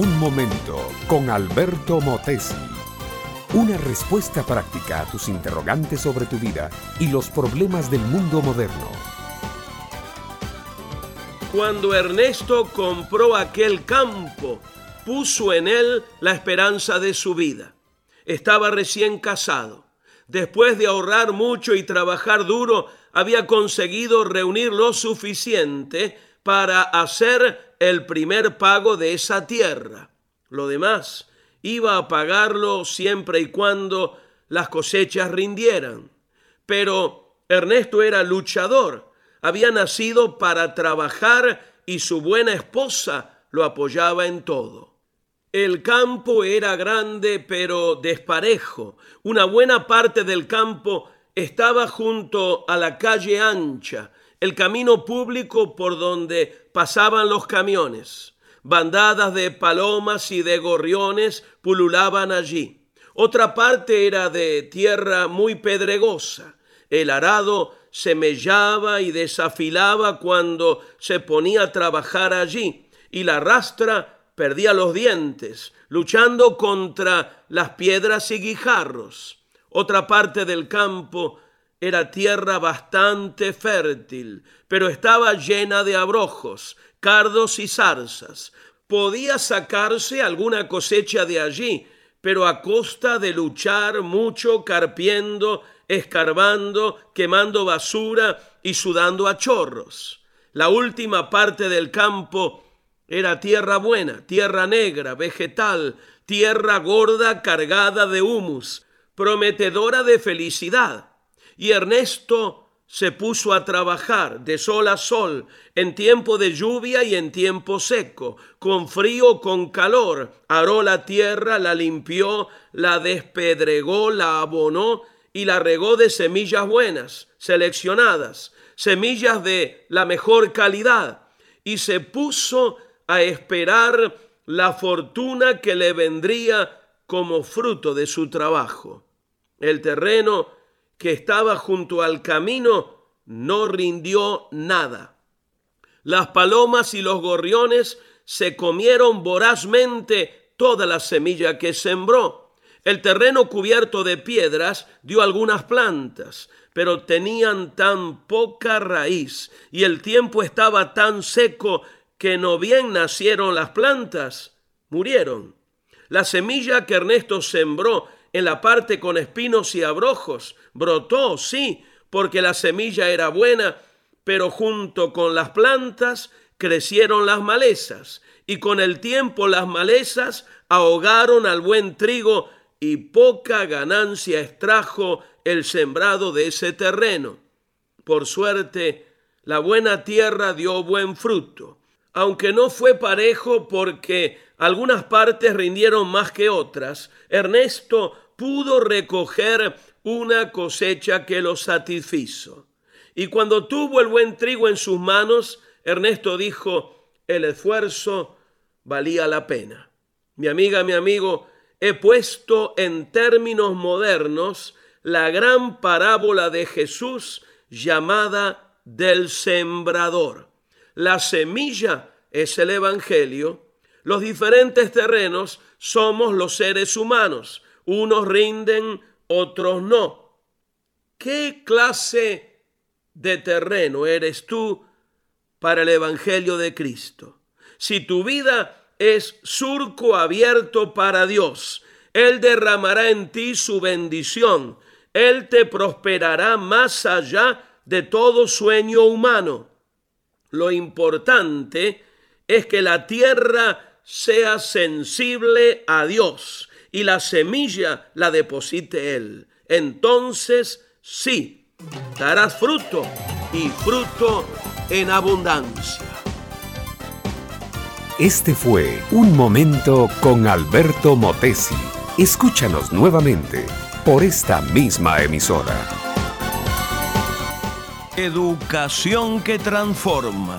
Un momento con Alberto Motesi. Una respuesta práctica a tus interrogantes sobre tu vida y los problemas del mundo moderno. Cuando Ernesto compró aquel campo, puso en él la esperanza de su vida. Estaba recién casado. Después de ahorrar mucho y trabajar duro, había conseguido reunir lo suficiente para hacer el primer pago de esa tierra. Lo demás iba a pagarlo siempre y cuando las cosechas rindieran. Pero Ernesto era luchador, había nacido para trabajar y su buena esposa lo apoyaba en todo. El campo era grande pero desparejo. Una buena parte del campo estaba junto a la calle ancha, el camino público por donde pasaban los camiones. Bandadas de palomas y de gorriones pululaban allí. Otra parte era de tierra muy pedregosa. El arado se mellaba y desafilaba cuando se ponía a trabajar allí, y la rastra perdía los dientes, luchando contra las piedras y guijarros. Otra parte del campo era tierra bastante fértil, pero estaba llena de abrojos, cardos y zarzas. Podía sacarse alguna cosecha de allí, pero a costa de luchar mucho carpiendo, escarbando, quemando basura y sudando a chorros. La última parte del campo era tierra buena, tierra negra, vegetal, tierra gorda cargada de humus, prometedora de felicidad y Ernesto se puso a trabajar de sol a sol, en tiempo de lluvia y en tiempo seco, con frío, con calor. Aró la tierra, la limpió, la despedregó, la abonó y la regó de semillas buenas, seleccionadas, semillas de la mejor calidad. Y se puso a esperar la fortuna que le vendría como fruto de su trabajo. El terreno que estaba junto al camino no rindió nada. Las palomas y los gorriones se comieron vorazmente toda la semilla que sembró. El terreno cubierto de piedras dio algunas plantas, pero tenían tan poca raíz y el tiempo estaba tan seco que no bien nacieron las plantas, murieron. La semilla que Ernesto sembró en la parte con espinos y abrojos. Brotó, sí, porque la semilla era buena, pero junto con las plantas crecieron las malezas, y con el tiempo las malezas ahogaron al buen trigo y poca ganancia extrajo el sembrado de ese terreno. Por suerte, la buena tierra dio buen fruto, aunque no fue parejo porque algunas partes rindieron más que otras, Ernesto pudo recoger una cosecha que lo satisfizo. Y cuando tuvo el buen trigo en sus manos, Ernesto dijo, el esfuerzo valía la pena. Mi amiga, mi amigo, he puesto en términos modernos la gran parábola de Jesús llamada del sembrador. La semilla es el Evangelio los diferentes terrenos somos los seres humanos. Unos rinden, otros no. ¿Qué clase de terreno eres tú para el Evangelio de Cristo? Si tu vida es surco abierto para Dios, Él derramará en ti su bendición. Él te prosperará más allá de todo sueño humano. Lo importante es que la tierra sea sensible a Dios y la semilla la deposite Él. Entonces sí, darás fruto y fruto en abundancia. Este fue Un Momento con Alberto Motesi. Escúchanos nuevamente por esta misma emisora. Educación que transforma.